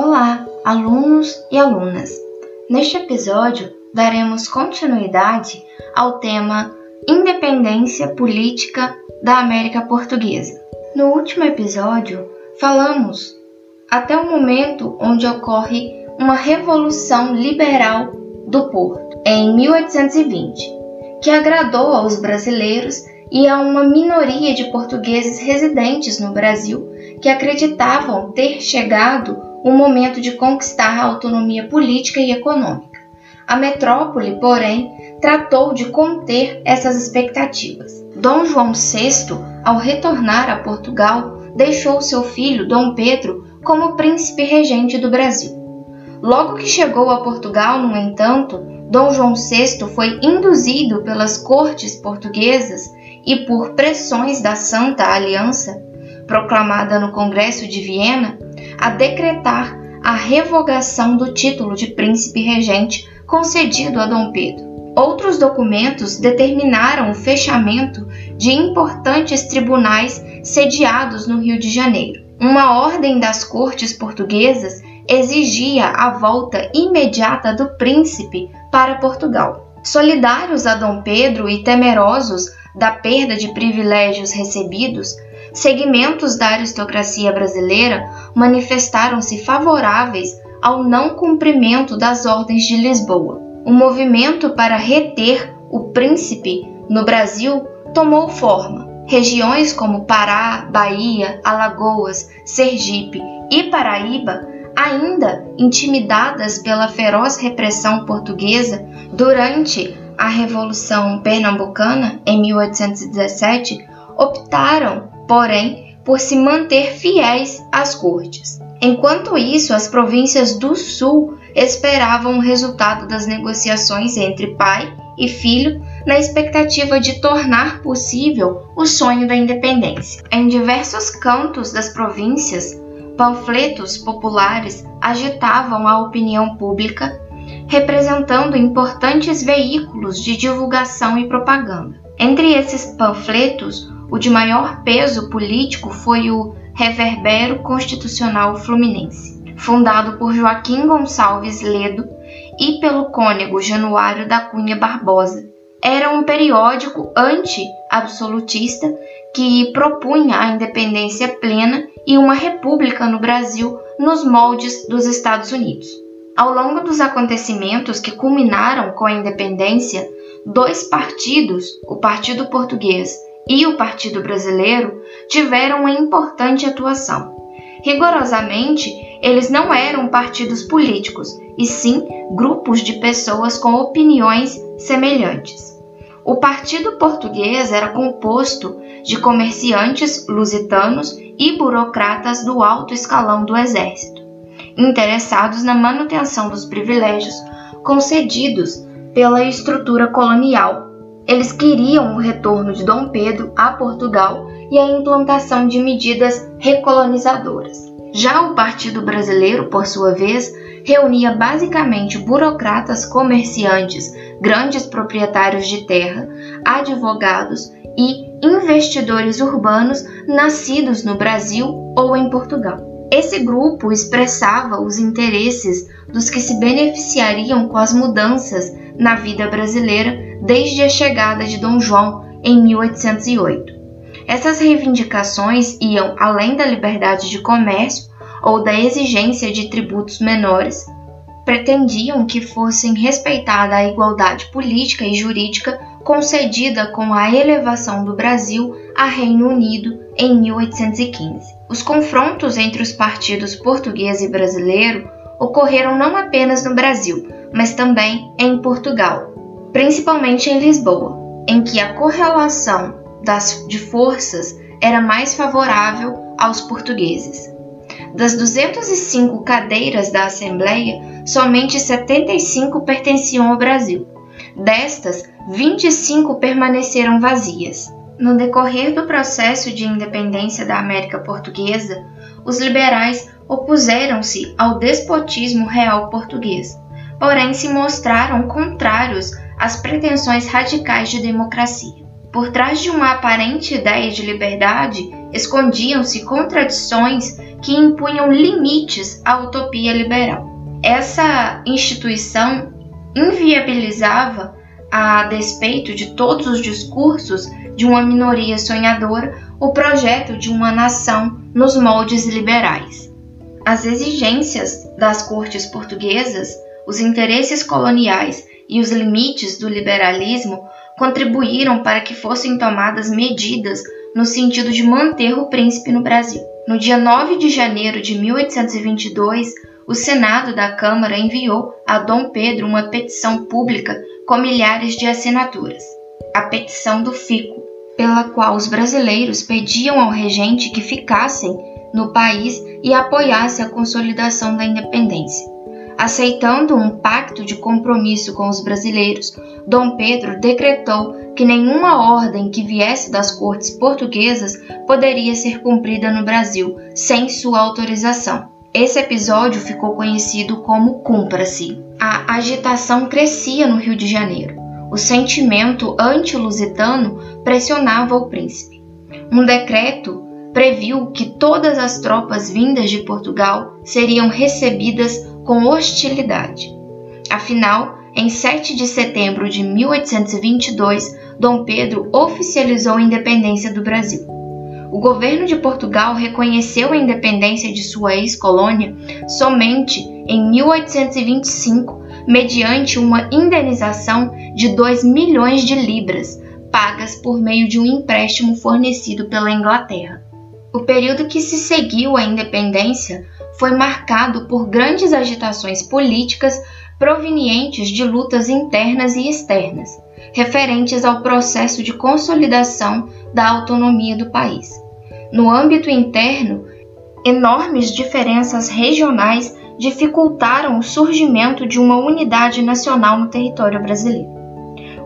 Olá, alunos e alunas! Neste episódio, daremos continuidade ao tema Independência Política da América Portuguesa. No último episódio, falamos até o momento onde ocorre uma revolução liberal do Porto, em 1820, que agradou aos brasileiros e a uma minoria de portugueses residentes no Brasil que acreditavam ter chegado o momento de conquistar a autonomia política e econômica. A metrópole, porém, tratou de conter essas expectativas. Dom João VI, ao retornar a Portugal, deixou seu filho, Dom Pedro, como príncipe regente do Brasil. Logo que chegou a Portugal, no entanto, Dom João VI foi induzido pelas cortes portuguesas e por pressões da Santa Aliança, proclamada no Congresso de Viena, a decretar a revogação do título de príncipe regente concedido a Dom Pedro. Outros documentos determinaram o fechamento de importantes tribunais sediados no Rio de Janeiro. Uma ordem das cortes portuguesas exigia a volta imediata do príncipe para Portugal. Solidários a Dom Pedro e temerosos da perda de privilégios recebidos, segmentos da aristocracia brasileira manifestaram-se favoráveis ao não cumprimento das ordens de Lisboa. O movimento para reter o príncipe no Brasil tomou forma. Regiões como Pará, Bahia, Alagoas, Sergipe e Paraíba, ainda intimidadas pela feroz repressão portuguesa durante a Revolução Pernambucana em 1817, optaram, porém, por se manter fiéis às cortes. Enquanto isso, as províncias do Sul esperavam o resultado das negociações entre pai e filho na expectativa de tornar possível o sonho da independência. Em diversos cantos das províncias, panfletos populares agitavam a opinião pública, representando importantes veículos de divulgação e propaganda. Entre esses panfletos, o de maior peso político foi o Reverbero Constitucional Fluminense, fundado por Joaquim Gonçalves Ledo e pelo cônego Januário da Cunha Barbosa. Era um periódico anti-absolutista que propunha a independência plena e uma república no Brasil nos moldes dos Estados Unidos. Ao longo dos acontecimentos que culminaram com a independência, dois partidos, o Partido Português e o Partido Brasileiro, tiveram uma importante atuação. Rigorosamente, eles não eram partidos políticos, e sim grupos de pessoas com opiniões semelhantes. O Partido Português era composto de comerciantes lusitanos e burocratas do alto escalão do exército, interessados na manutenção dos privilégios concedidos pela estrutura colonial eles queriam o retorno de Dom Pedro a Portugal e a implantação de medidas recolonizadoras. Já o Partido Brasileiro, por sua vez, reunia basicamente burocratas, comerciantes, grandes proprietários de terra, advogados e investidores urbanos nascidos no Brasil ou em Portugal. Esse grupo expressava os interesses dos que se beneficiariam com as mudanças na vida brasileira desde a chegada de Dom João em 1808. Essas reivindicações iam além da liberdade de comércio ou da exigência de tributos menores, pretendiam que fossem respeitada a igualdade política e jurídica concedida com a elevação do Brasil a Reino Unido em 1815. Os confrontos entre os partidos português e brasileiro ocorreram não apenas no Brasil, mas também em Portugal, principalmente em Lisboa, em que a correlação das, de forças era mais favorável aos portugueses. Das 205 cadeiras da Assembleia, somente 75 pertenciam ao Brasil. Destas, 25 permaneceram vazias. No decorrer do processo de independência da América Portuguesa, os liberais opuseram-se ao despotismo real português, porém se mostraram contrários às pretensões radicais de democracia. Por trás de uma aparente ideia de liberdade, escondiam-se contradições que impunham limites à utopia liberal. Essa instituição inviabilizava, a despeito de todos os discursos de uma minoria sonhadora, o projeto de uma nação nos moldes liberais. As exigências das cortes portuguesas, os interesses coloniais e os limites do liberalismo contribuíram para que fossem tomadas medidas no sentido de manter o príncipe no Brasil. No dia 9 de janeiro de 1822, o Senado da Câmara enviou a Dom Pedro uma petição pública com milhares de assinaturas, a Petição do Fico, pela qual os brasileiros pediam ao regente que ficassem no país e apoiasse a consolidação da independência. Aceitando um pacto de compromisso com os brasileiros, Dom Pedro decretou que nenhuma ordem que viesse das cortes portuguesas poderia ser cumprida no Brasil sem sua autorização. Esse episódio ficou conhecido como Cumpra-se. A agitação crescia no Rio de Janeiro. O sentimento anti-lusitano pressionava o príncipe. Um decreto previu que todas as tropas vindas de Portugal seriam recebidas com hostilidade. Afinal, em 7 de setembro de 1822, Dom Pedro oficializou a independência do Brasil o governo de Portugal reconheceu a independência de sua ex-colônia somente em 1825, mediante uma indenização de 2 milhões de libras, pagas por meio de um empréstimo fornecido pela Inglaterra. O período que se seguiu à independência foi marcado por grandes agitações políticas provenientes de lutas internas e externas, referentes ao processo de consolidação da autonomia do país. No âmbito interno, enormes diferenças regionais dificultaram o surgimento de uma unidade nacional no território brasileiro.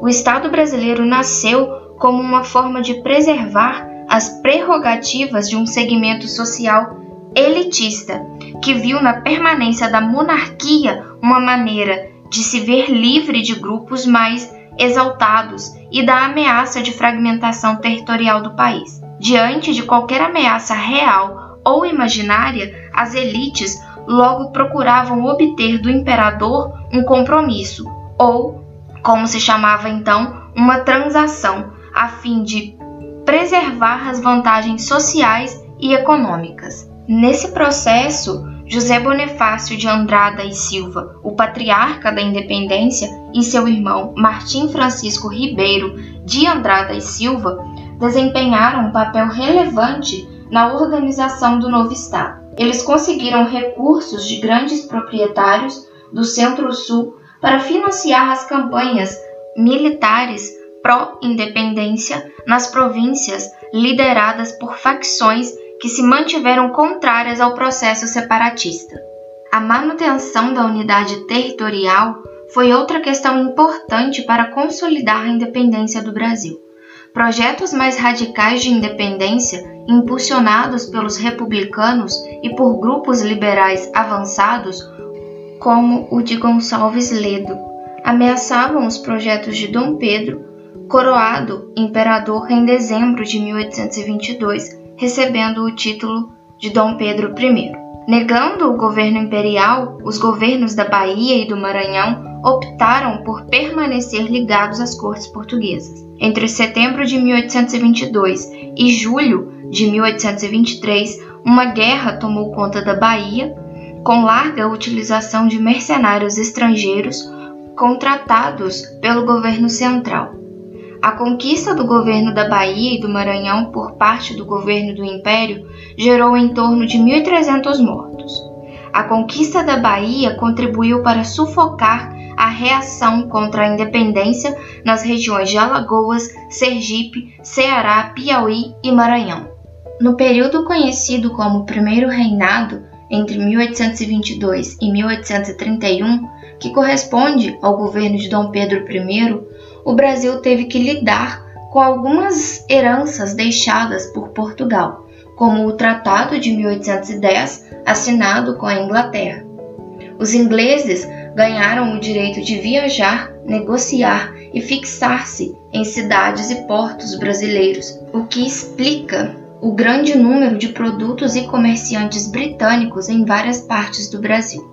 O Estado brasileiro nasceu como uma forma de preservar as prerrogativas de um segmento social elitista, que viu na permanência da monarquia uma maneira de se ver livre de grupos mais exaltados e da ameaça de fragmentação territorial do país. Diante de qualquer ameaça real ou imaginária, as elites logo procuravam obter do imperador um compromisso, ou, como se chamava então, uma transação, a fim de preservar as vantagens sociais e econômicas. Nesse processo, José Bonifácio de Andrada e Silva, o patriarca da independência, e seu irmão Martim Francisco Ribeiro de Andrada e Silva desempenharam um papel relevante na organização do novo Estado. Eles conseguiram recursos de grandes proprietários do Centro-Sul para financiar as campanhas militares pró-independência nas províncias lideradas por facções que se mantiveram contrárias ao processo separatista. A manutenção da unidade territorial foi outra questão importante para consolidar a independência do Brasil. Projetos mais radicais de independência, impulsionados pelos republicanos e por grupos liberais avançados, como o de Gonçalves Ledo, ameaçavam os projetos de Dom Pedro, coroado imperador em dezembro de 1822 recebendo o título de Dom Pedro I. Negando o governo imperial, os governos da Bahia e do Maranhão optaram por permanecer ligados às cortes portuguesas. Entre setembro de 1822 e julho de 1823, uma guerra tomou conta da Bahia, com larga utilização de mercenários estrangeiros contratados pelo governo central. A conquista do governo da Bahia e do Maranhão por parte do governo do Império gerou em torno de 1.300 mortos. A conquista da Bahia contribuiu para sufocar a reação contra a independência nas regiões de Alagoas, Sergipe, Ceará, Piauí e Maranhão. No período conhecido como Primeiro Reinado, entre 1822 e 1831, que corresponde ao governo de Dom Pedro I, o Brasil teve que lidar com algumas heranças deixadas por Portugal, como o Tratado de 1810, assinado com a Inglaterra. Os ingleses ganharam o direito de viajar, negociar e fixar-se em cidades e portos brasileiros, o que explica o grande número de produtos e comerciantes britânicos em várias partes do Brasil.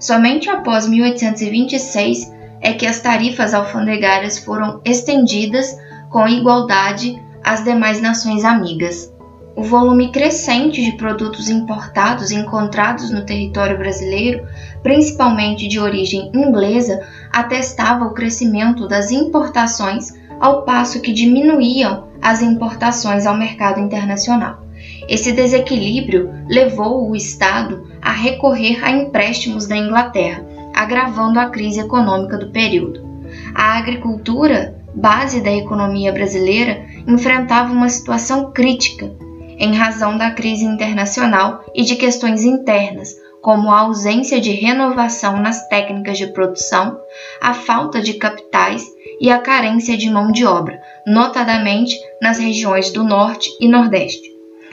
Somente após 1826 é que as tarifas alfandegárias foram estendidas com igualdade às demais nações amigas. O volume crescente de produtos importados encontrados no território brasileiro, principalmente de origem inglesa, atestava o crescimento das importações, ao passo que diminuíam as importações ao mercado internacional. Esse desequilíbrio levou o Estado a recorrer a empréstimos da Inglaterra, agravando a crise econômica do período. A agricultura, base da economia brasileira, enfrentava uma situação crítica em razão da crise internacional e de questões internas, como a ausência de renovação nas técnicas de produção, a falta de capitais e a carência de mão de obra, notadamente nas regiões do Norte e Nordeste.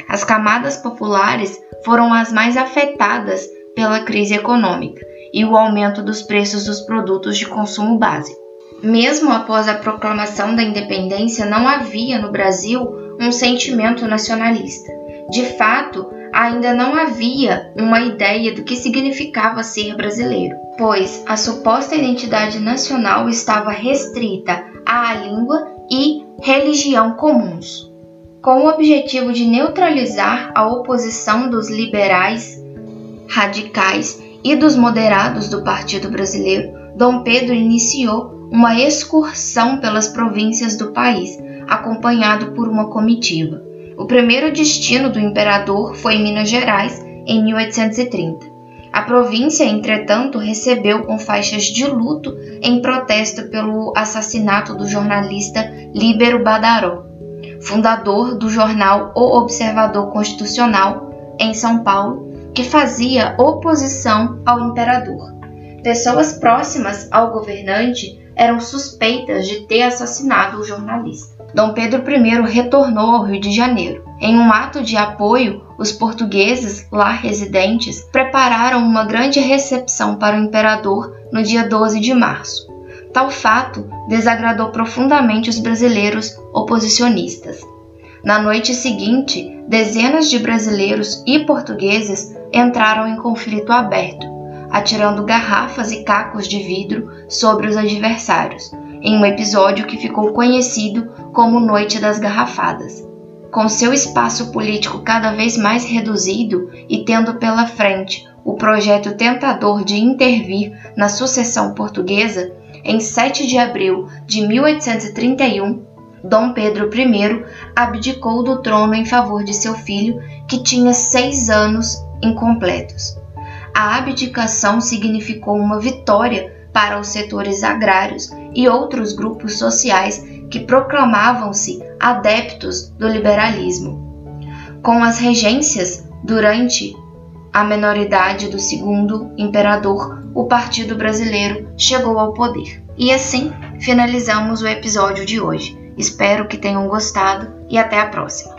As camadas populares foram as mais afetadas pela crise econômica e o aumento dos preços dos produtos de consumo básico. Mesmo após a proclamação da independência, não havia no Brasil um sentimento nacionalista. De fato, ainda não havia uma ideia do que significava ser brasileiro, pois a suposta identidade nacional estava restrita à língua e religião comuns. Com o objetivo de neutralizar a oposição dos liberais, radicais e dos moderados do Partido Brasileiro, Dom Pedro iniciou uma excursão pelas províncias do país, acompanhado por uma comitiva. O primeiro destino do imperador foi Minas Gerais, em 1830. A província, entretanto, recebeu com faixas de luto em protesto pelo assassinato do jornalista Líbero Badaró, fundador do jornal O Observador Constitucional, em São Paulo, que fazia oposição ao imperador. Pessoas próximas ao governante eram suspeitas de ter assassinado o jornalista. Dom Pedro I retornou ao Rio de Janeiro. Em um ato de apoio, os portugueses lá residentes prepararam uma grande recepção para o imperador no dia 12 de março. Tal fato desagradou profundamente os brasileiros oposicionistas. Na noite seguinte, dezenas de brasileiros e portugueses entraram em conflito aberto, atirando garrafas e cacos de vidro sobre os adversários, em um episódio que ficou conhecido como Noite das Garrafadas. Com seu espaço político cada vez mais reduzido e tendo pela frente o projeto tentador de intervir na sucessão portuguesa, em 7 de abril de 1831, Dom Pedro I abdicou do trono em favor de seu filho, que tinha seis anos incompletos. A abdicação significou uma vitória para os setores agrários e outros grupos sociais que proclamavam-se adeptos do liberalismo. Com as regências durante a menoridade do segundo imperador, o Partido Brasileiro chegou ao poder. E assim finalizamos o episódio de hoje. Espero que tenham gostado e até a próxima.